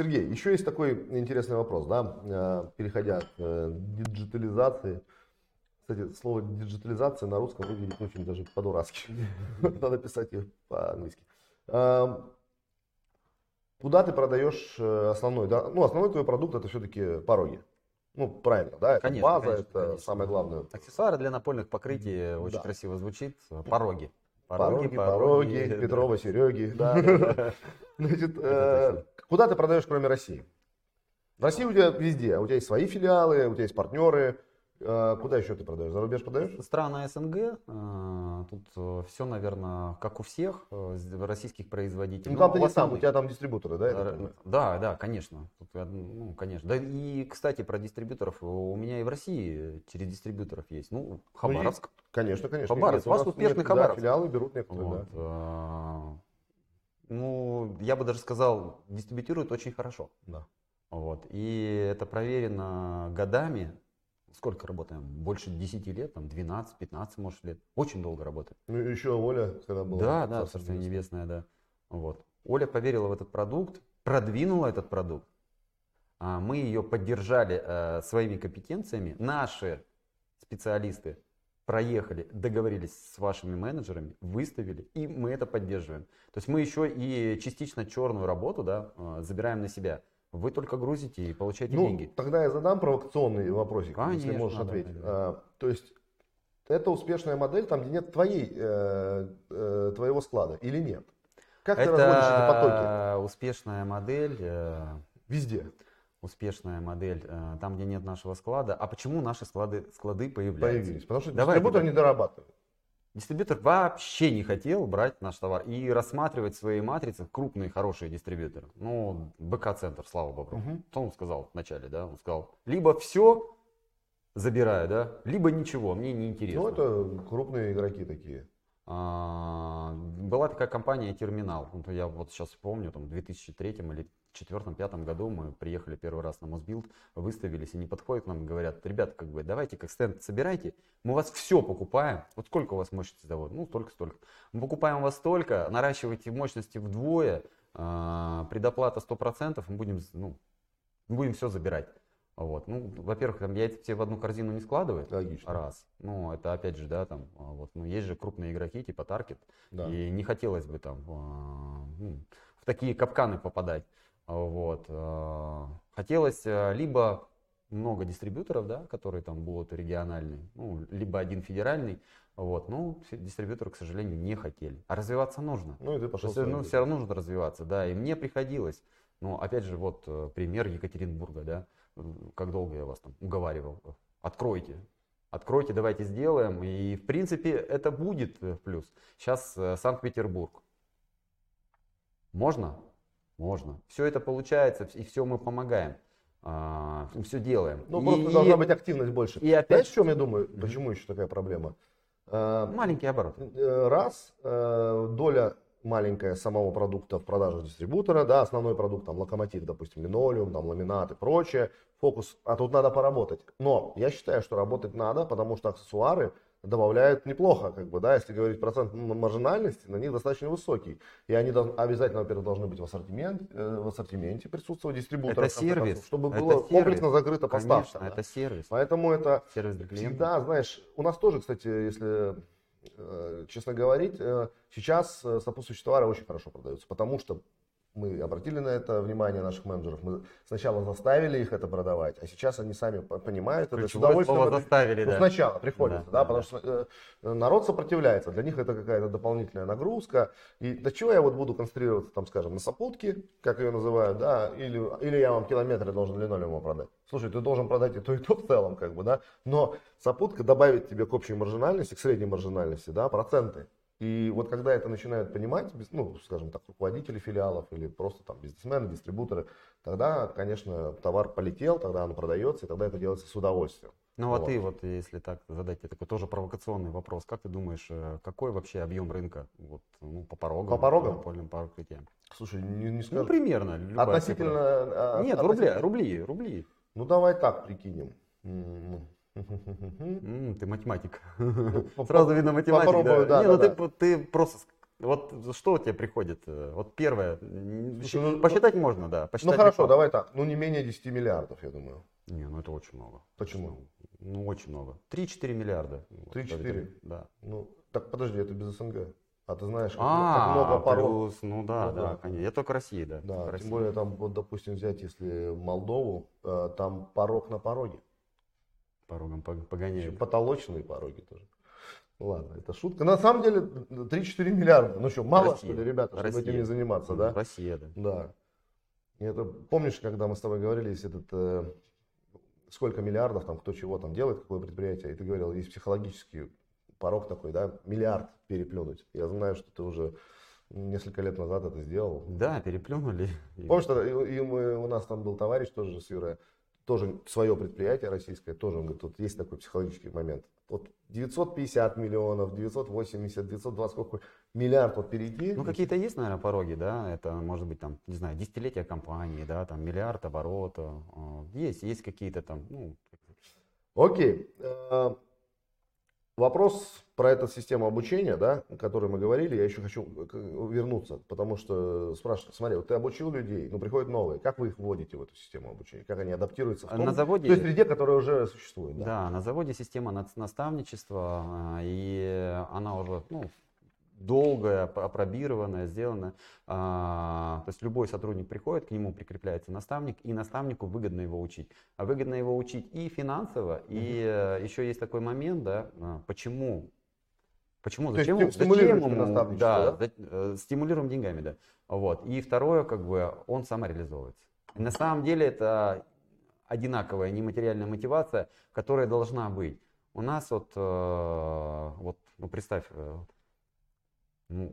Сергей, еще есть такой интересный вопрос, да, э, переходя к э, диджитализации. Кстати, слово диджитализация на русском выглядит очень даже по-дурацки. Надо писать ее по-английски. Эм, куда ты продаешь э, основной, да? Ну, основной твой продукт это все-таки пороги. Ну, правильно, да? Это Конечно, база, конечно, это конечно. самое главное. Аксессуары для напольных покрытий очень Да. красиво звучит. Пороги. Пороги, пороги, да. Петрова, Сереги. Да, да, да. Значит, э, куда ты продаешь, кроме России? В России у тебя везде. У тебя есть свои филиалы, у тебя есть партнеры. Э, Куда еще ты продаешь? За рубеж продаешь? Страны СНГ, э, тут все, наверное, как у всех э, российских производителей. Ну, там ты в не сам, у тебя там дистрибуторы, да? Да, да, конечно. Тут, ну, конечно. Да и, кстати, про дистрибьюторов у меня и в России через дистрибьюторов есть. Ну, Хабаровск. Конечно, конечно. Хабаровск. У вас успешный нет, да, Хабаровск. филиалы берут некоторые, Вот, да. а, ну, я бы даже сказал, дистрибьютируют очень хорошо. Да. Вот. И это проверено годами. Сколько работаем? Больше 10 лет, там 12-15, может, лет. Очень долго работаем. Ну, еще Оля, когда была. Да, да, Царство. Небесное, да. Вот. Оля поверила в этот продукт, продвинула этот продукт. А Мы ее поддержали э, своими компетенциями. Наши специалисты проехали, договорились с вашими менеджерами, выставили, и мы это поддерживаем. То есть мы еще и частично черную работу да, э, забираем на себя. Вы только грузите и получаете Ну, деньги. тогда я задам провокационный вопросик, если Конечно, можешь да, ответить. да. А, то есть, это успешная модель, там, где нет твоей, э, э, твоего склада или нет? Как ты разводишь эти потоки? Это успешная модель. э, Везде. успешная модель э, там, где нет нашего склада. А почему наши склады, склады появляются? Появились. Потому что Давайте, дистрибутор да. не дорабатывает. Дистрибьютор вообще не хотел брать наш товар и рассматривать в своей матрице крупные хорошие дистрибьюторы. Ну, БК-центр, слава богу. Мгм. Что он сказал вначале, да? Он сказал, либо все забираю, да, либо ничего, мне не интересно. Ну, это крупные игроки такие. А, Была такая компания Терминал. Я вот сейчас помню, там, в 2003 или 2004-2005 году мы приехали первый раз на Мосбилд, выставились, и они подходят к нам и говорят, ребята, как бы, давайте как стенд собирайте, мы у вас все покупаем. Вот сколько у вас мощности завода? Ну, столько, столько. Мы покупаем у вас столько, наращивайте мощности вдвое, а, предоплата 100%, мы будем, ну, будем все забирать. Вот. Ну, во-первых, там яйца все в одну корзину не складывают. Логично. Раз. Ну, это опять же, да, там, а, вот, ну, есть же крупные игроки, типа Таркет, Да. и не хотелось бы там а, ну, в такие капканы попадать. Вот. а, Хотелось а, либо много дистрибьюторов, да, которые там будут региональные, ну, либо один федеральный. Вот. Ну, дистрибьюторы, к сожалению, не хотели. А развиваться нужно. Ну, и ты пошел есть, ну, все равно нужно развиваться, да, и мне приходилось. Ну, опять же, вот э, пример Екатеринбурга, да, как долго я вас там уговаривал, откройте, откройте, давайте сделаем, и в принципе это будет э, плюс. Сейчас э, Санкт-Петербург. Можно? Можно. Все это получается, и все мы помогаем, все делаем. Ну, И- просто должна быть активность больше. и опять- Знаешь, в чем я думаю? Почему еще такая проблема? Э, маленький оборот. Э, Раз, э, доля маленькая самого продукта в продаже дистрибутора, да, основной продукт, там, локомотив, допустим, линолеум, там, ламинат и прочее, фокус, а тут надо поработать. Но я считаю, что работать надо, потому что аксессуары добавляют неплохо, как бы, да, если говорить процент маржинальности, на них достаточно высокий. И они обязательно, во-первых, должны быть в, ассортимент, э, в ассортименте присутствовать дистрибутора, Это сервис. чтобы Это было сервис. комплексно закрыта Конечно, поставка. да. это сервис. Поэтому это Сервис для клиента. Всегда, знаешь, у нас тоже, кстати, если э, честно говорить, э, сейчас сопутствующие товары очень хорошо продаются, потому что мы обратили на это внимание наших менеджеров, мы сначала заставили их это продавать, а сейчас они сами по- понимают это, с Ключевое удовольствием слово заставили, ну, да. сначала приходится, Да, да, да, потому что э, народ сопротивляется, для них это какая-то дополнительная нагрузка. И до чего я вот буду концентрироваться, там, скажем, на сопутке, как ее называют, да, или, или я вам километры должен линолеума продать. Слушай, ты должен продать и то, и то в целом, как бы, да, но сопутка добавит тебе к общей маржинальности, к средней маржинальности, да, проценты. И вот когда это начинают понимать, ну, скажем так, руководители филиалов или просто там бизнесмены, дистрибуторы, тогда, конечно, товар полетел, тогда он продается, и тогда это делается с удовольствием. Ну а Вот. ты вот, если так задать тебе такой тоже провокационный вопрос, как ты думаешь, э, какой вообще объем рынка вот, ну, по порогам? По порогам? напольным покрытиям? Слушай, не, не Ну, скажу. примерно. любая Относительно... цифра. Нет, относительно- рубли, рубли, рубли. Ну давай так прикинем. М, ты математик. Ну, Сразу видно математик. попробую, да, Не, да, ну ты, да. ты просто Вот что у тебя приходит? э, Вот первое. м, Слушай, щи- ну, посчитать можно, да. Ну Посчитать хорошо, легко. давай так. Ну не менее 10 миллиардов, я думаю. Не, ну это очень много. Почему? Ну, очень много. 3-4 миллиарда. Вот 3-4? это- Да. Ну, так подожди, это без СНГ. А ты знаешь, как, А, как много порог. плюс, ну да, Ну да, да. конечно. Я только России, да. Да, только тем России. более там, вот, допустим, взять, если Молдову, э, там порог на пороге. Порогом пог- Еще погоняют. потолочные пороги тоже. Ладно, это шутка. На самом деле 3-4 миллиарда. Ну что, мало Россия. что ли, ребята, чтобы Россия. этим не заниматься, Ну, да? Россия, да. Да. И это, помнишь, когда мы с тобой говорили, есть этот, э, сколько миллиардов, там, кто чего там делает, какое предприятие, и ты говорил, есть психологический порог такой, да, миллиард переплюнуть. Я знаю, что ты уже несколько лет назад это сделал. Да, переплюнули. Помнишь, и, и мы, у нас там был товарищ тоже с Юрой, тоже свое предприятие российское, тоже, он говорит, тут есть такой психологический момент. Вот 950 миллионов, 980, 920, сколько, миллиард вот перейти. Ну, какие-то есть, наверное, пороги, да, это может быть там, не знаю, десятилетие компании, да, там миллиард оборота, а, есть, есть какие-то там, ну, Окей. Э, Вопрос про эту систему обучения, да, о которой мы говорили, я еще хочу к- вернуться, потому что спрашивают, смотри, вот ты обучил людей, но приходят новые, как вы их вводите в эту систему обучения, как они адаптируются в А том, на заводе- той среде, которая уже существует, да? Да, на заводе система наставничества, а, и она уже ну, долгая, апробированная, сделана. То есть любой сотрудник приходит, к нему прикрепляется наставник, и наставнику выгодно его учить. А выгодно его учить и финансово, и э, еще есть такой момент, да, а, почему Почему? То есть Зачем, ему- зачем ему? Да, да? э, стимулируем деньгами, да. Вот. И второе, как бы, он самореализовывается. И на самом деле это одинаковая нематериальная мотивация, которая должна быть. У нас вот, э, вот ну представь, э, ну,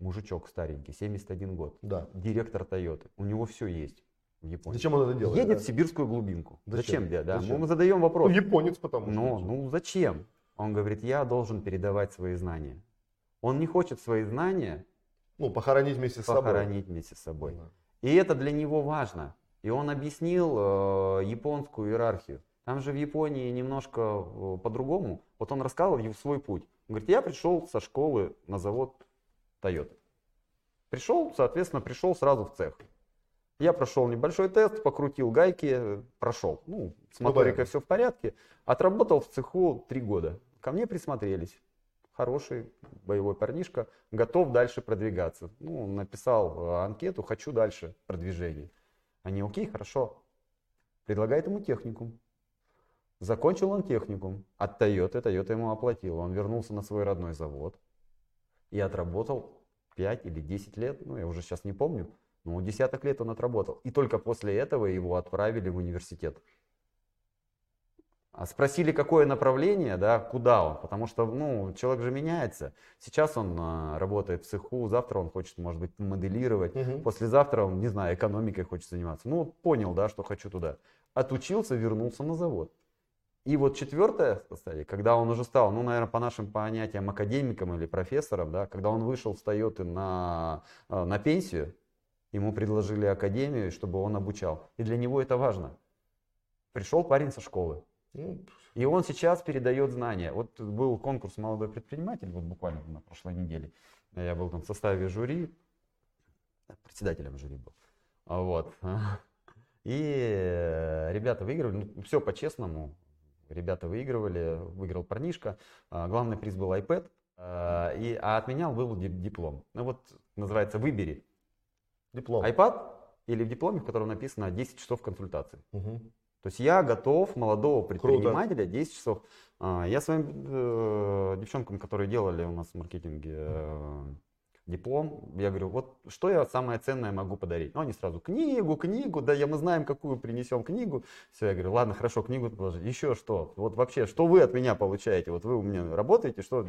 мужичок старенький, 71 год, Да. директор Тойоты, у него все есть в Японии. Зачем он это делает? Едет да? в сибирскую глубинку. Зачем? Зачем, да? Зачем? Мы задаем Ну, вопрос. японец потому что. Ну, ну зачем? Он говорит, я должен передавать свои знания. Он не хочет свои знания Ну, похоронить вместе с собой. похоронить вместе с собой. Да. И это для него важно. И он объяснил э, японскую иерархию. Там же в Японии немножко э, по-другому. Вот он рассказывал свой путь. Он говорит, я пришел со школы на завод Toyota. Пришел, соответственно, пришел сразу в цех. Я прошел небольшой тест, покрутил гайки, прошел. Ну, с Ну, моторикой все в порядке. Отработал в цеху три года. Ко мне присмотрелись. Хороший боевой парнишка, готов дальше продвигаться. Ну, написал э, анкету, хочу дальше продвижение. Они, окей, хорошо. Предлагает ему техникум. Закончил он техникум от Toyota, Toyota ему оплатила. Он вернулся на свой родной завод и отработал 5 или 10 лет, ну я уже сейчас не помню, но десяток лет он отработал. И только после этого его отправили в университет. А спросили, какое направление, да, куда он, потому что, ну, человек же меняется. Сейчас он а, работает в цеху, завтра он хочет, может быть, моделировать, Мгм. послезавтра он, не знаю, экономикой хочет заниматься. Ну, понял, да, что хочу туда. Отучился, вернулся на завод. И вот четвертая стадия, когда он уже стал, ну, наверное, по нашим понятиям академиком или профессором, да, когда он вышел с Тойоты на, э, на пенсию, ему предложили академию, чтобы он обучал. И для него это важно. Пришел парень со школы, Ну, и он сейчас передает знания. Вот был конкурс «Молодой предприниматель», вот буквально на прошлой неделе. Я был там в составе жюри, председателем жюри был. Вот. И э, ребята выигрывали, ну, все по-честному. Ребята выигрывали, выиграл парнишка. А, Главный приз был iPad, а, и, а от меня был ди- диплом. Ну вот, называется «Выбери». диплом. iPad или в дипломе, в котором написано 10 часов консультации. Мгм. То есть я готов молодого предпринимателя 10 часов. А, Я своим э, девчонкам, которые делали у нас в маркетинге э, диплом, я говорю, вот что я самое ценное могу подарить? Ну, они сразу, книгу, книгу, да, я, мы знаем, какую принесем книгу. Все, я говорю, ладно, хорошо, книгу положи. Еще что? Вот вообще, что вы от меня получаете? Вот вы у меня работаете, что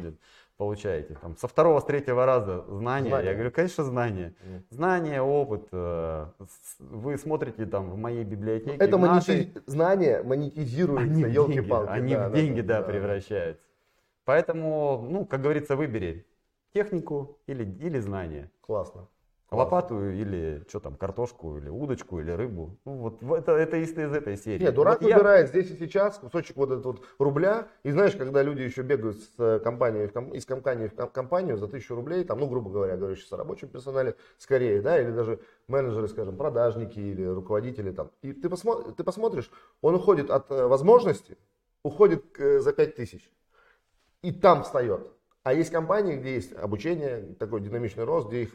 получаете? Там, со второго, с третьего раза знания? Знания. Я говорю, конечно, знания. Знания, опыт. э, Вы смотрите там в моей библиотеке. Это нашей- монети- знания монетизируются, они в деньги, елки-палки. да, да, да, да, превращаются. Поэтому, ну, как говорится, выбери технику или, или знания. Классно. Лопату или что там, картошку, или удочку, или рыбу. Ну, вот это, это из, из этой серии. Нет, дурак вот я- выбирает здесь и сейчас кусочек вот этого вот рубля. И знаешь, когда люди еще бегают с э, компании, в ком- из компании в ком- компанию за тысячу рублей, там, ну, грубо говоря, говорю сейчас о рабочем персонале, скорее, да, или даже менеджеры, скажем, продажники или руководители там. И ты, посмо- ты посмотришь, он уходит от э, возможности, уходит э, за пять тысяч. И там встает. А есть компании, где есть обучение, такой динамичный рост, где их,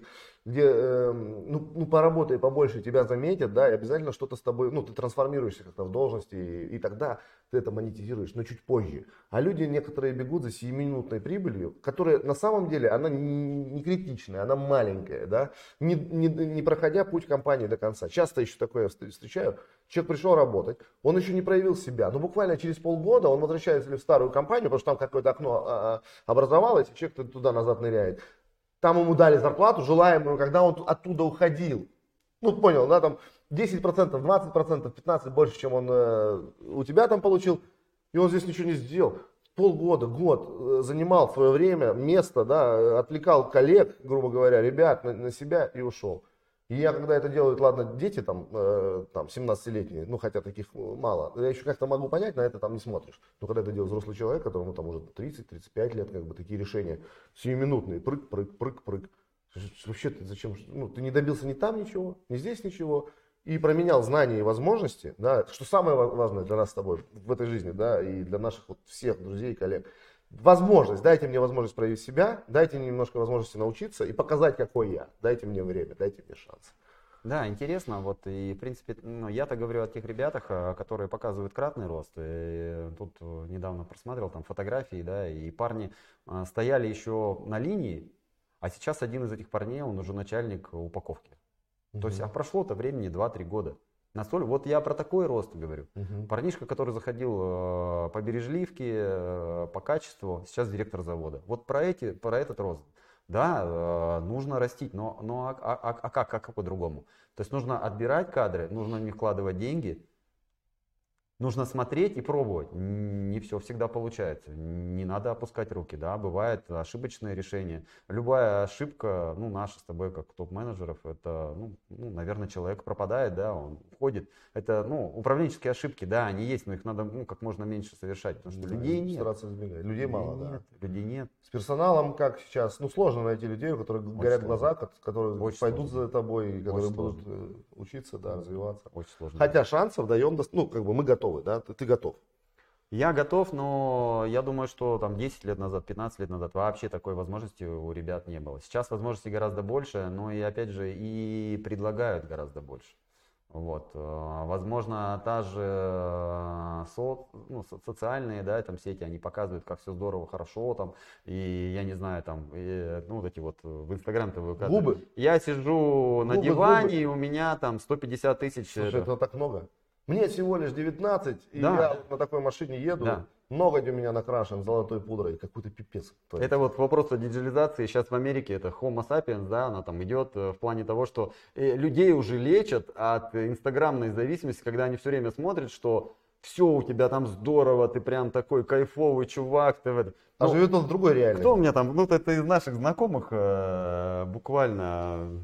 где, эм, ну, ну, поработай побольше, тебя заметят, да, и обязательно что-то с тобой, ну, ты трансформируешься как-то в должности, и, и тогда ты это монетизируешь, но чуть позже. А люди некоторые бегут за сиюминутной прибылью, которая на самом деле, она не, не критичная, она маленькая, да, не, не, не проходя путь компании до конца. Часто еще такое встр- встречаю, человек пришел работать, он еще не проявил себя, но буквально через полгода он возвращается в старую компанию, потому что там какое-то окно а, а, образовалось, и человек туда-назад ныряет. Там ему дали зарплату желаемую, когда он ту- оттуда уходил. Ну, понял, да, там 10%, 20%, 15% больше, чем он э, у тебя там получил, и он здесь ничего не сделал. Полгода, год э, занимал свое время, место, да, отвлекал коллег, грубо говоря, ребят на, на себя и ушел. И я, когда это делают, ладно, дети там, э, там 17-летние, ну, хотя таких э, мало, я еще как-то могу понять, на это там не смотришь. Но когда это делает взрослый человек, которому там уже 30-35 лет, как бы такие решения сиюминутные, прыг, прыг, прыг, прыг. Вообще ты зачем, ну, ты не добился ни там ничего, ни здесь ничего, и променял знания и возможности, да, что самое ва- важное для нас с тобой в этой жизни, да, и для наших вот всех друзей и коллег. Возможность, дайте мне возможность проявить себя, дайте мне немножко возможности научиться и показать, какой я. Дайте мне время, дайте мне шанс. Да, интересно, вот и в принципе, ну, я-то говорю о тех ребятах, а, которые показывают кратный рост. И тут э, недавно просматривал там фотографии, да, и парни а, стояли еще на линии, а сейчас один из этих парней, он уже начальник упаковки. То есть, а прошло-то времени 2-3 года. Настолько, вот я про такой рост говорю. Мгм. Парнишка, который заходил э, по бережливке, э, по качеству, сейчас директор завода. Вот про, эти, про этот рост. Да, э, нужно растить, но, но а, а- а- а как, как по-другому? То есть нужно отбирать кадры, нужно в них вкладывать деньги, нужно смотреть и пробовать. Не все всегда получается. Не надо опускать руки, да, бывает ошибочные решения. Любая ошибка, ну, наша с тобой, как топ-менеджеров, это, ну, ну, наверное, человек пропадает, да, он входит. Это, ну, управленческие ошибки, да, они есть, но их надо, ну, как можно меньше совершать, потому что Да, людей нет. Стараться избегать. Людей мало, да. нет, людей нет. С персоналом, как сейчас, ну сложно найти людей, у которых горят сложно. глаза, ко- которые Очень пойдут сложно. за тобой, и которые Очень будут э, учиться, да, развиваться. Очень сложно. Хотя шансов даем, ну, как бы мы готовы, да, ты, ты готов. Я готов, но я думаю, что там 10 лет назад, 15 лет назад вообще такой возможности у ребят не было. Сейчас возможностей гораздо больше, но и опять же и предлагают гораздо больше. Вот. э, Возможно, та же э, со- ну, со- социальные да, там, сети, они показывают, как все здорово, хорошо, там, и я не знаю, там, и, ну, вот эти вот э, в Инстаграм-то выкладывают. Губы. Я сижу на Губы, диване, губы. и у меня там 150 тысяч. Слушай, это так много. Мне всего лишь 19, и Да. я вот на такой машине еду, Да. ноготь у меня накрашен золотой пудрой, какой-то пипец. творится. Это вот вопрос о диджитализации. Сейчас в Америке это Homo sapiens, да, она там идет э, в плане того, что э, людей уже лечат от инстаграмной зависимости, когда они все время смотрят, что все у тебя там здорово, ты прям такой кайфовый чувак. Ты в. А Ну, живет он в другой реальности. кто у меня там, ну это из наших знакомых э, буквально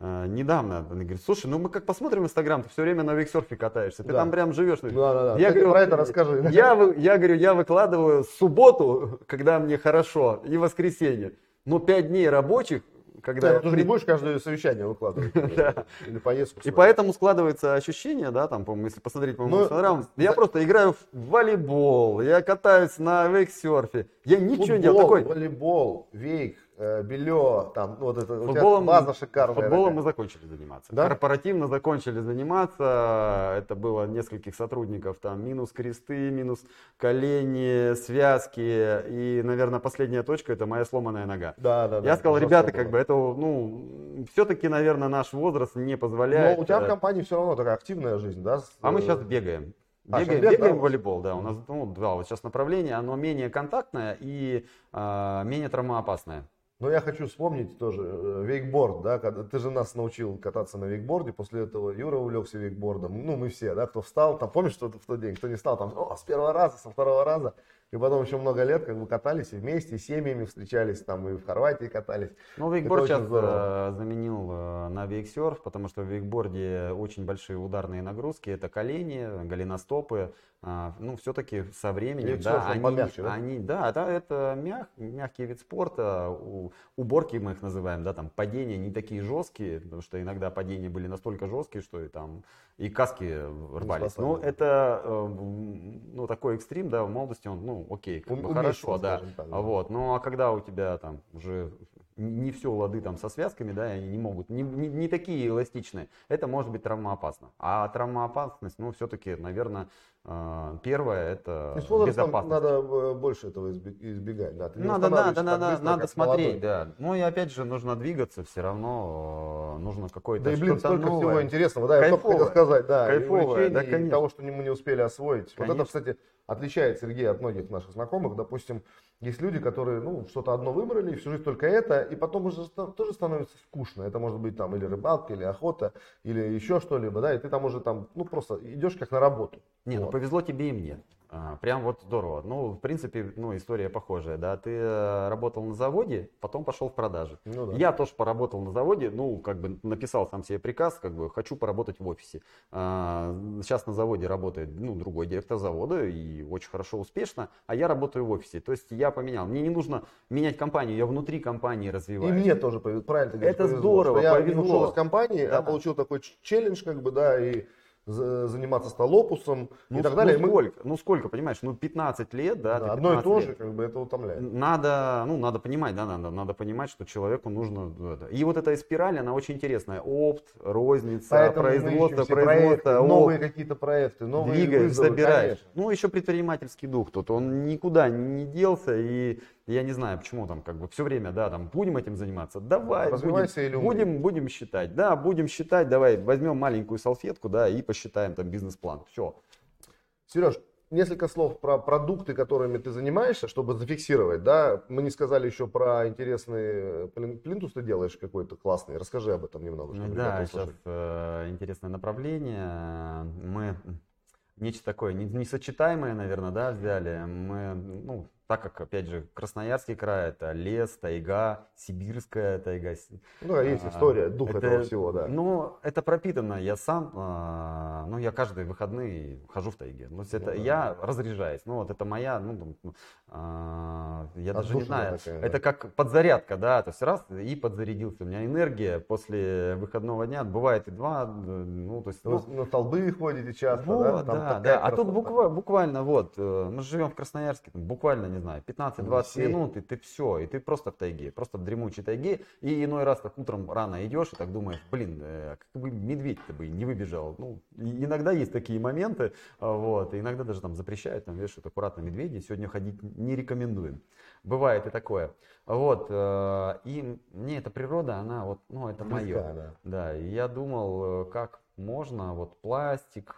э, недавно, он говорит, слушай, ну мы как посмотрим Инстаграм, ты все время на виксерфе катаешься, ты Да. там прям живешь. Да, да, да. Я Кстати, говорю, про это расскажи. Я, я говорю, я выкладываю субботу, когда мне хорошо, и воскресенье. Но пять дней рабочих, когда... Ты же не будешь каждое совещание выкладывать. Или поездку. И поэтому складывается ощущение, да, там, по-моему, если посмотреть, по-моему, Ну, Инстаграм, я да. просто играю в волейбол, я катаюсь на вейксерфе, я ничего не делаю. Футбол, волейбол, вейк, белье, там, ну, вот это, у тебя Футболом, база шикарная. футболом такая. мы закончили заниматься. Да? Корпоративно закончили заниматься. Это было нескольких сотрудников. Там минус кресты, минус колени, связки. И, наверное, последняя точка это моя сломанная нога. Да, да, да. Я сказал, жестко ребята, было. как бы это, ну, все-таки, наверное, наш возраст не позволяет. Но у тебя в э, компании все равно такая активная жизнь, да? А мы э, сейчас бегаем. А, Бегаем, бегаем да, в волейбол, да. У нас ну, два вот сейчас направления, оно менее контактное и а, менее травмоопасное. Но я хочу вспомнить тоже э, вейкборд, да, когда ты же нас научил кататься на вейкборде, после этого Юра увлекся вейкбордом, ну мы все, да, кто встал, там помнишь, что в тот день, кто не встал, там, о, с первого раза, со второго раза, и потом еще много лет как бы катались и вместе, семьями встречались, там и в Хорватии катались. Ну, вейкборд сейчас здорово. Э, заменил э, на вейксерф, потому что в вейкборде очень большие ударные нагрузки, это колени, голеностопы, ну, все-таки со временем, да, они, помягче, да? они, да, это, это мяг, мягкий вид спорта, у, уборки мы их называем, да, там падения не такие жесткие, потому что иногда падения были настолько жесткие, что и там и каски рвались. Ну, это, э, ну, такой экстрим, да, в молодости он, ну, окей, как бы хорошо, да. Так, да. Вот, ну, а когда у тебя там уже не все лады там со связками, да, они не могут, не, не, не такие эластичные, это может быть травмоопасно. А травмоопасность, ну, все-таки, наверное, э, первое это То безопасность. надо э, больше этого избегать, да. Ты надо, да, да, надо, быстро, надо смотреть, молодой. да. Ну и опять же нужно двигаться, все равно э, нужно какой-то. Да и блин, столько новое. всего интересного, да, Кайфовое. я только хотел сказать, да, Кайфовое, да, конечно. того, что мы не успели освоить. Конечно. Вот это, кстати, отличает Сергея от многих наших знакомых. Допустим, есть люди, которые ну, что-то одно выбрали, всю жизнь только это, и потом уже тоже становится скучно. Это может быть там или рыбалка, или охота, или еще что-либо, да, и ты там уже там, ну просто идешь как на работу. Не, ну, вот. ну повезло тебе и мне. А, прям вот здорово. Ну, в принципе, ну, история похожая, да. Ты э, работал на заводе, потом пошел в продажи. Ну, да. Я тоже поработал на заводе, ну, как бы написал сам себе приказ, как бы хочу поработать в офисе. А, сейчас на заводе работает, ну, другой директор завода и очень хорошо, успешно, а я работаю в офисе. То есть я поменял. Мне не нужно менять компанию, я внутри компании развиваюсь. И мне тоже, правильно ты говоришь, Это повезло, здорово, я повезло. ушел из компании, да. я получил такой челлендж, как бы, да, и заниматься столопусом ну, и так далее. Ну сколько, мы... ну сколько, понимаешь, ну 15 лет, да, да одно и то же, как бы это утомляет. Надо, ну надо понимать, да, надо, надо понимать, что человеку нужно это. И вот эта спираль, она очень интересная. Опт, розница, Поэтому производство, производство, проекты, новые какие-то проекты, новые вызовы, собирай. Конечно. Ну еще предпринимательский дух тут, он никуда не делся и я не знаю, почему там как бы все время, да, там будем этим заниматься, давай, будем, будем, будем считать, да, будем считать, давай возьмем маленькую салфетку, да, и посчитаем там бизнес-план, все. Сереж, несколько слов про продукты, которыми ты занимаешься, чтобы зафиксировать, да, мы не сказали еще про интересный плинтус ты делаешь какой-то классный, расскажи об этом немного. Ну, да, сейчас э, интересное направление, мы нечто такое несочетаемое, наверное, да, взяли, мы, ну, так как, опять же, Красноярский край это лес, тайга, сибирская тайга. Ну, есть а, история, дух это, этого всего, да. Ну, это пропитано. Я сам, а, ну, я каждые выходные хожу в тайге. Ну, это ну, да. я разряжаюсь. Ну, вот это моя, ну, а, я даже не знаю. Такая, это да. как подзарядка, да. То есть раз и подзарядился. У меня энергия после выходного дня бывает и два, ну, то есть. Ну, на столбы ходите часто, вот, да? Там да, да. А тут буквально, буквально вот, э, мы живем в Красноярске, там, буквально не знаю, 15-20 минут, и ты все, и ты просто в тайге, просто в дремучей тайге, и иной раз так утром рано идешь и так думаешь, блин, э, как бы медведь-то бы не выбежал. Ну, иногда есть такие моменты, а, вот, и иногда даже там запрещают, там вешают аккуратно медведи, сегодня ходить не рекомендуем. Бывает и такое. Вот, э, и мне эта природа, она вот, ну, это мое. Да. да, и я думал, э, как можно, вот пластик,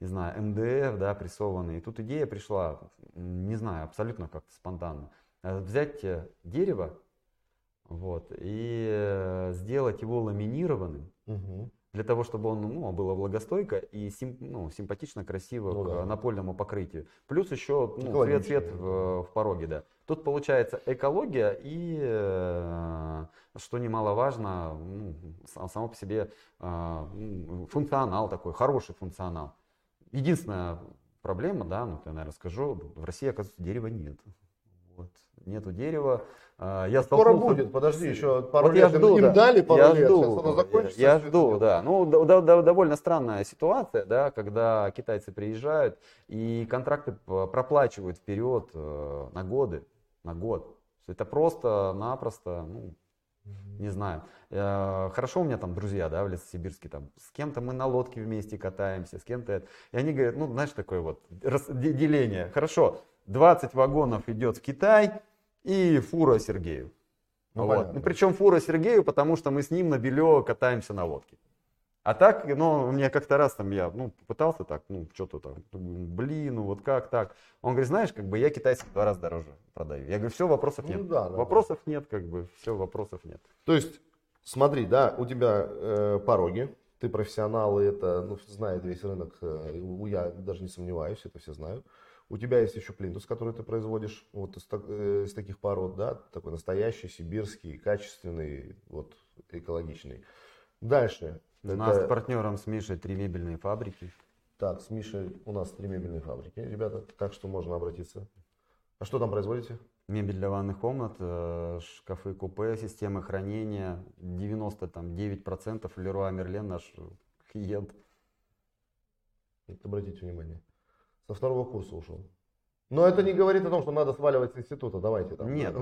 не знаю, МДФ, да, прессованный. И тут идея пришла, не знаю, абсолютно как-то спонтанно. Э, взять э, дерево, вот, и э, сделать его ламинированным, угу. для того, чтобы он ну, было влагостойко и сим, ну, симпатично, красиво ну, к да. напольному покрытию. Плюс еще ну, цвет, цвет в, в пороге, да. Тут получается экология и, что немаловажно, ну, само по себе функционал такой, хороший функционал. Единственная проблема, да, ну, я, наверное, скажу, в России, оказывается, дерева нет. Вот. Нету дерева. А, я Скоро будет, подожди, еще пару вот лет я жду, им да. дали пару я лет, жду, оно закончится. Я, я жду, да. Ну, да, да, довольно странная ситуация, да, когда китайцы приезжают и контракты проплачивают вперед э, на годы, на год. Это просто-напросто, ну, не знаю. Э, хорошо у меня там друзья, да, в Лесосибирске, там, с кем-то мы на лодке вместе катаемся, с кем-то. И они говорят, ну, знаешь, такое вот деление. Хорошо, 20 вагонов идет в Китай и фура Сергею. Ну, вот. ну, причем фура Сергею, потому что мы с ним на Белё катаемся на лодке. А так, ну, мне как-то раз там я, ну, пытался так, ну, что-то там, блин, ну, вот как так. Он говорит, знаешь, как бы я китайцев в два раза дороже продаю. Я говорю, все, вопросов ну нет. Ну, да, да, вопросов да. нет, как бы, все, вопросов нет. То есть, смотри, да, у тебя э, пороги, ты профессионал, и это, ну, знает весь рынок, э, я даже не сомневаюсь, это все знают. У тебя есть еще плинтус, который ты производишь вот из, э, из таких пород, да, такой настоящий, сибирский, качественный, вот экологичный. Дальше. У это... нас с партнером с Мишей три мебельные фабрики. Так, с Мишей у нас три мебельные фабрики, ребята, так что можно обратиться. А что там производите? Мебель для ванных комнат, э, шкафы купе, системы хранения, 99% Леруа Мерлен наш клиент. Обратите внимание. Со второго курса ушел. Но это не говорит о том, что надо сваливать с института, давайте там. Нет, у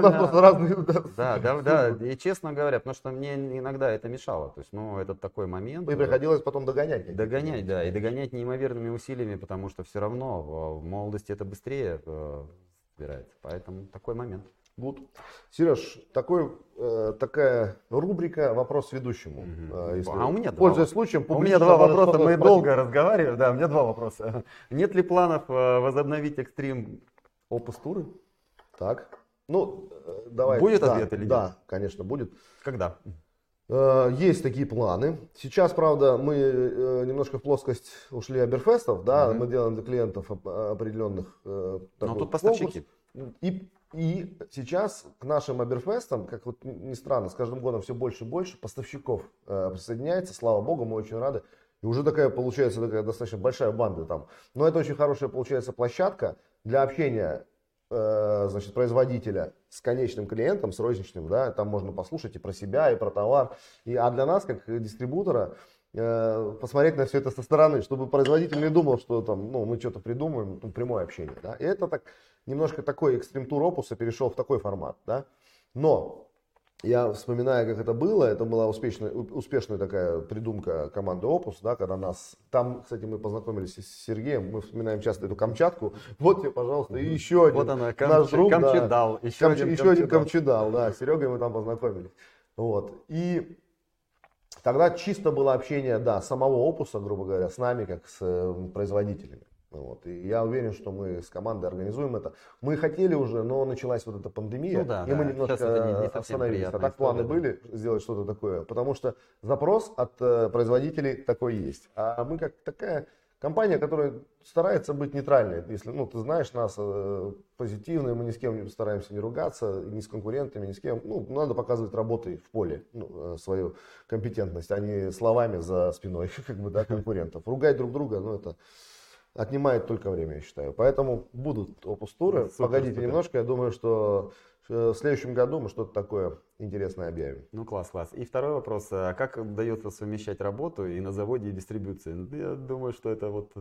нас просто разные... Да, да, да, и честно говоря, потому что мне иногда это мешало, то есть, ну, это такой момент. И приходилось потом догонять. Догонять, да, и догонять неимоверными усилиями, потому что все равно в молодости это быстрее э, собирается, поэтому такой момент. Good. Сереж, такой, э, такая рубрика «Вопрос ведущему». Угу. Если, а у меня пользуясь два, случаем, у меня два вопроса, мы долго разговариваем. Да, у меня два вопроса. Нет ли планов э, возобновить экстрим опус туры? Так, ну, э, давай. Будет да, ответ или нет? Да, конечно, будет. Когда? Есть такие планы. Сейчас, правда, мы немножко в плоскость ушли Аберфестов, да, угу. мы делаем для клиентов определенных. Но тут поставщики. И и сейчас к нашим Аберфестам, как вот ни странно, с каждым годом все больше и больше поставщиков э, присоединяется. Слава богу, мы очень рады. И уже такая получается такая достаточно большая банда там. Но это очень хорошая получается площадка для общения э, значит, производителя с конечным клиентом, с розничным. Да? Там можно послушать и про себя, и про товар. И, а для нас, как дистрибутора, посмотреть на все это со стороны, чтобы производитель не думал, что там, ну, мы что-то придумаем, ну, прямое общение. Да? И это так немножко такой экстрим-тур опуса перешел в такой формат, да. Но я вспоминаю, как это было, это была успешная, успешная такая придумка команды Опус, да, когда нас, там, кстати, мы познакомились с Сергеем, мы вспоминаем часто эту Камчатку, вот тебе, пожалуйста, и еще один вот она, кам, наш друг, Камчедал, да, еще, Камч, один, еще один Камчедал, да, с Серегой мы там познакомились, вот, и тогда чисто было общение, да, самого Опуса, грубо говоря, с нами, как с э, производителями, вот. И я уверен, что мы с командой организуем это. Мы хотели уже, но началась вот эта пандемия, ну, да, и да. мы немножко не, не остановились. А так планы были сделать что-то такое, потому что запрос от э, производителей такой есть. А мы как такая компания, которая старается быть нейтральной. Если ну, ты знаешь нас э, позитивные, мы ни с кем стараемся не ругаться, ни с конкурентами, ни с кем. Ну, надо показывать работой в поле ну, э, свою компетентность, а не словами за спиной как бы, да, конкурентов. Ругать друг друга, ну это отнимает только время, я считаю. Поэтому будут опустуры. Погодите супер. немножко, я думаю, что э, в следующем году мы что-то такое интересное объявим. Ну класс, класс. И второй вопрос, а как удается совмещать работу и на заводе, и дистрибуцию? Ну, я думаю, что это вот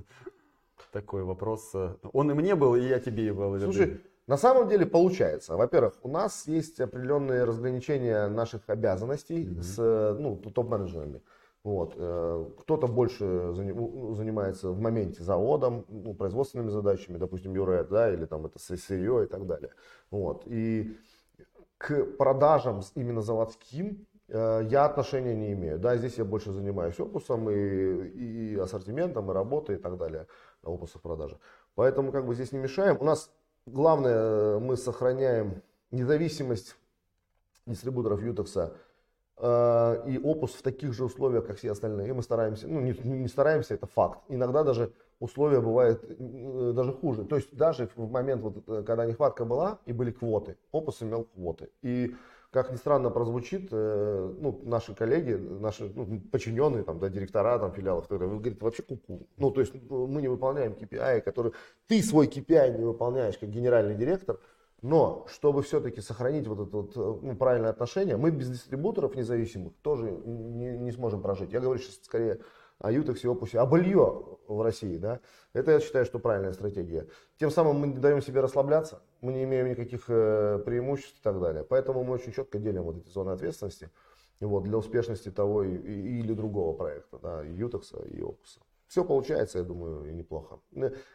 такой вопрос. Он и мне был, и я тебе был. Слушай, на самом деле получается. Во-первых, у нас есть определенные разграничения наших обязанностей mm-hmm. с ну, топ-менеджерами. Вот. Э, кто-то больше ну, занимается в моменте заводом, ну, производственными задачами, допустим, юрет, да, или там это сырье и так далее. Вот. И к продажам именно заводским э, я отношения не имею. Да, здесь я больше занимаюсь опусом и, и ассортиментом, и работой и так далее, опусов продажи. Поэтому как бы здесь не мешаем. У нас главное, мы сохраняем независимость дистрибуторов Ютекса Э, и опус в таких же условиях, как все остальные. И мы стараемся, ну не, не стараемся, это факт. Иногда даже условия бывают э, даже хуже. То есть даже в момент, вот, э, когда нехватка была и были квоты, опус имел квоты. И как ни странно прозвучит, ну, наши коллеги, наши ну, подчиненные, там, да, директора там, филиалов, которые говорят, вообще куку. Ну, то есть мы не выполняем KPI, который ты свой KPI не выполняешь как генеральный директор, но чтобы все-таки сохранить вот это вот, э, ну, правильное отношение, мы без дистрибуторов независимых тоже не, не сможем прожить. Я говорю сейчас скорее о Ютексе, Опусе, о белье в России. Да? Это я считаю, что правильная стратегия. Тем самым мы не даем себе расслабляться, мы не имеем никаких э, преимуществ и так далее. Поэтому мы очень четко делим вот эти зоны ответственности вот, для успешности того и, и, или другого проекта, да, и Ютекса, и Опуса. Все получается, я думаю, и неплохо.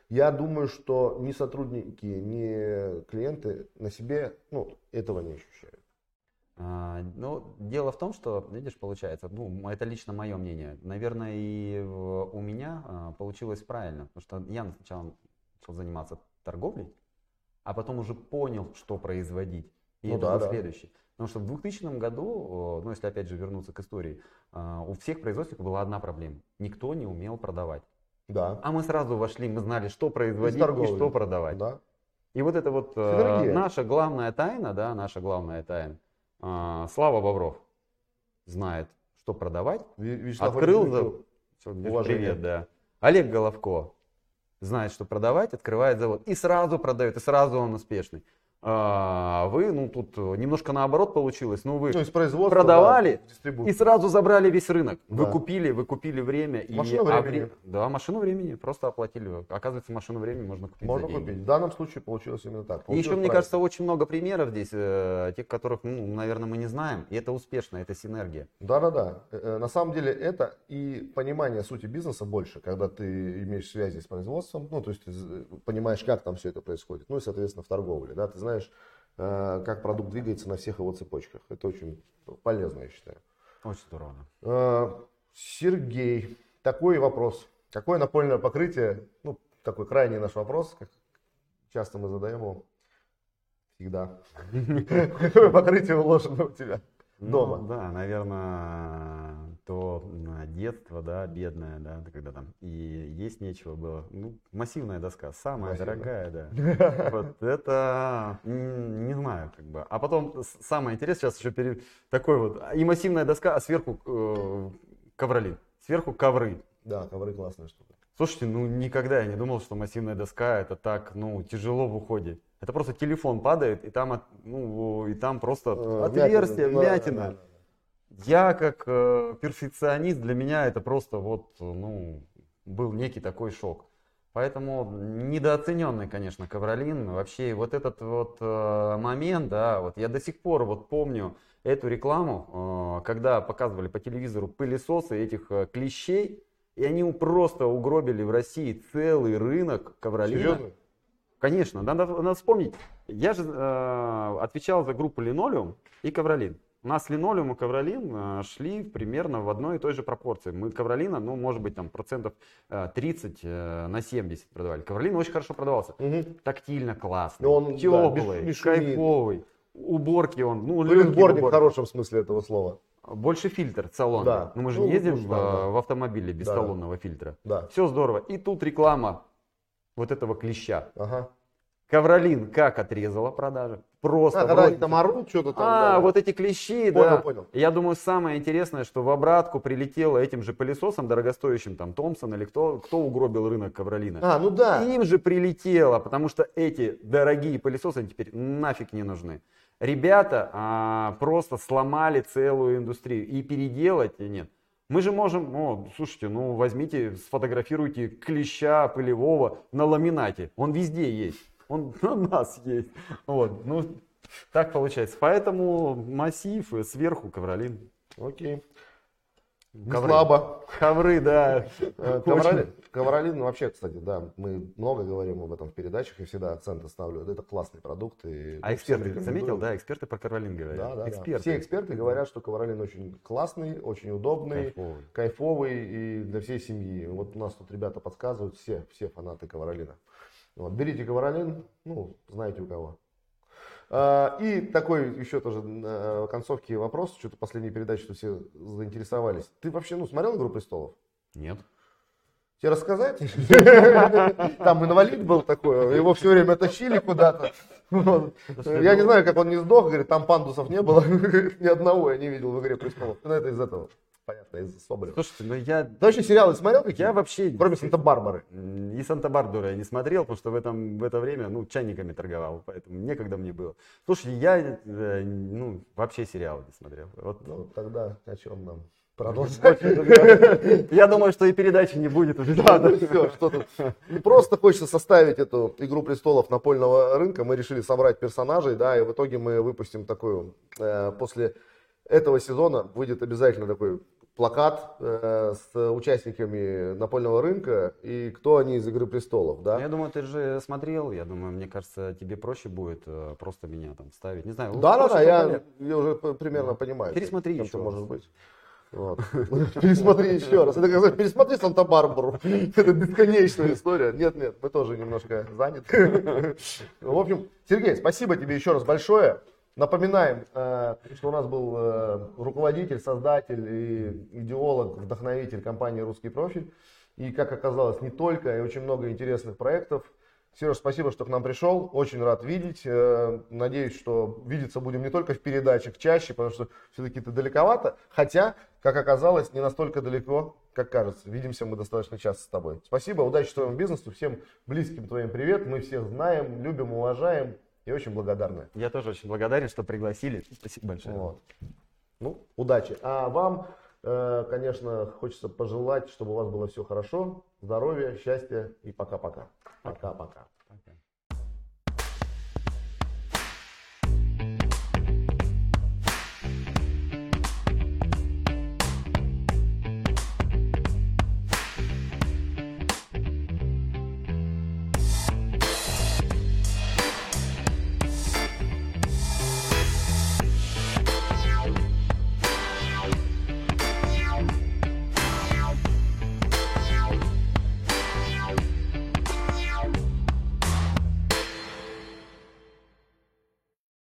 Я думаю, что ни сотрудники, ни клиенты на себе ну, этого не ощущают. А, ну, дело в том, что, видишь, получается, ну, это лично мое мнение. Наверное, и у меня а, получилось правильно, потому что я сначала начал заниматься торговлей, а потом уже понял, что производить. И ну, это да, был да. следующий. Потому что в 2000 году, ну если опять же вернуться к истории, а, у всех производственников была одна проблема. Никто не умел продавать. Да. А мы сразу вошли, мы знали, что производить и что продавать. Да. И вот это вот Синергия. наша главная тайна, да, наша главная тайна. А, Слава Бобров знает, что продавать. Вячеслав Открыл, Всё, Миш, уважение. привет, да. Олег Головко знает, что продавать, открывает завод и сразу продает, и сразу он успешный. А вы, ну тут немножко наоборот получилось, ну вы Ну, из производства, продавали да, и сразу забрали весь рынок. Вы Да. купили, вы купили время. и Машину а времени. вре- Да, машину времени, просто оплатили. Оказывается, машину времени можно купить Можно купить. В данном случае получилось именно так. И еще, Получилось мне правильно. кажется, очень много примеров здесь, э, тех, которых, ну, наверное, мы не знаем. И это успешно, это синергия. Да-да-да. Э, э, На самом деле это и понимание сути бизнеса больше, когда ты имеешь связи с производством, ну, то есть ты понимаешь, как там все это происходит. Ну и, соответственно, в торговле, да, ты знаешь, э, как продукт двигается на всех его цепочках. Это очень полезно, я считаю. Очень здорово. Э, Сергей, такой вопрос. Какое напольное покрытие, ну, такой крайний наш вопрос, как часто мы задаем его, всегда. Какое покрытие уложено у тебя? Дома. Ну, да, наверное, то детство, да, бедное, да, когда там и есть нечего было. Ну, массивная доска, самая Массивная. дорогая, да. Вот это, не знаю, как бы. А потом самое интересное, сейчас еще перед такой вот, и массивная доска, а сверху э, ковролин, сверху ковры. Да, ковры классная штука. Слушайте, ну никогда я не думал, что массивная доска это так, ну, тяжело в уходе. Это просто телефон падает, и там, ну, и там просто Э, отверстие, вмятина. Я как э, перфекционист, для меня это просто вот, ну, был некий такой шок. Поэтому недооцененный, конечно, ковролин. Вообще вот этот вот э, момент, да, вот я до сих пор вот помню эту рекламу, э, когда показывали по телевизору пылесосы этих э, клещей, и они просто угробили в России целый рынок ковролина. Серьезно? Конечно, надо, надо вспомнить. Я же э, отвечал за группу линолеум и ковролин. У нас линолеум и ковролин э, шли примерно в одной и той же пропорции. Мы ковролина, ну, может быть, там процентов э, 30 э, на 70 продавали. Ковролин очень хорошо продавался. Мгм. Тактильно классный, Ну, он, да, теплый, без- без кайфовый. Уборки он, ну, Ну, легкий сборник в хорошем смысле этого слова. Больше фильтр салона. Да. Ну, мы же Ну, не ездим ну, в, да, да. в автомобиле без Да. салонного фильтра. Да. Все здорово. И тут реклама вот этого клеща. Ага. Ковролин как отрезала продажи? Просто А, когда они бросили. там орут, что-то там. А, да. вот эти клещи, Понял, да. понял. Я думаю, самое интересное, что в обратку прилетело этим же пылесосом дорогостоящим, там, Томпсон или кто, кто угробил рынок ковролина. А, ну да. Им же прилетело, потому что эти дорогие пылесосы они теперь нафиг не нужны. Ребята а, просто сломали целую индустрию и переделать нет. Мы же можем, ну, слушайте, ну возьмите, сфотографируйте клеща пылевого на ламинате. Он везде есть. Он на нас есть. Вот, ну, так получается. Поэтому массив сверху ковролин. Окей. Не Ковры. слабо. Ковры, да. Э, Ковролин, ковролин вообще, кстати, да, мы много говорим об этом в передачах и всегда акценты ставлю. Это классный продукт. И, А эксперты, заметил, да, эксперты про ковролин говорят. Да, да, да. эксперты. Все эксперты говорят, что ковролин очень классный, очень удобный, Кайфовый. кайфовый и для всей семьи. Вот у нас тут ребята подсказывают, все, все фанаты ковролина. Вот, берите ковролин, ну, знаете у кого. А, И такой еще тоже э, концовки вопрос, что-то последней передачи, что все заинтересовались. Ты вообще, ну, смотрел «Игру престолов»? Нет. Тебе рассказать? Там инвалид был такой, его все время тащили куда-то. Я не знаю, как он не сдох, говорит, там пандусов не было. Ни одного я не видел в «Игре престолов». Ну, это из этого. Понятно, из Соболева. Слушайте, ну я, Ты вообще сериалы смотрел какие? я вообще... Кроме Санта-Барбары. И Санта-Барбару я не смотрел, потому что в, этом, в это время, ну, чайниками торговал, поэтому некогда мне было. Слушай, я, э, ну, вообще сериалы не смотрел. Вот, Ну, тогда о чем нам продолжать? Я думаю, что и передачи не будет уже. Да, да, все, что тут. Просто хочется составить эту «Игру престолов» напольного рынка. Мы решили собрать персонажей, да, и в итоге мы выпустим такую, э, после этого сезона выйдет обязательно такой плакат э, с участниками напольного рынка и кто они из «Игры престолов», да. Я думаю, ты же смотрел, я думаю, мне кажется, тебе проще будет э, просто меня там ставить. Не знаю, Да, да, да, проще я, я уже примерно Да. понимаю. Пересмотри кем еще может быть. Вот. Пересмотри еще раз. Это как пересмотри Санта-Барбару. Это бесконечная история. Нет, нет, мы тоже немножко заняты. В общем, Сергей, спасибо тебе еще раз большое. Напоминаем, э, что у нас был э, руководитель, создатель и идеолог, вдохновитель компании «Русский профиль». И, как оказалось, не только, и очень много интересных проектов. Сереж, спасибо, что к нам пришел. Очень рад видеть. Э, надеюсь, что видеться будем не только в передачах чаще, потому что все-таки ты далековато. Хотя, как оказалось, не настолько далеко, как кажется. Видимся мы достаточно часто с тобой. Спасибо, удачи твоему бизнесу, всем близким твоим привет. Мы всех знаем, любим, уважаем и очень благодарны. Я тоже очень благодарен, что пригласили. Спасибо большое. Вот. Ну, удачи. А вам, э, конечно, хочется пожелать, чтобы у вас было все хорошо, здоровья, счастья и пока-пока. Пока-пока.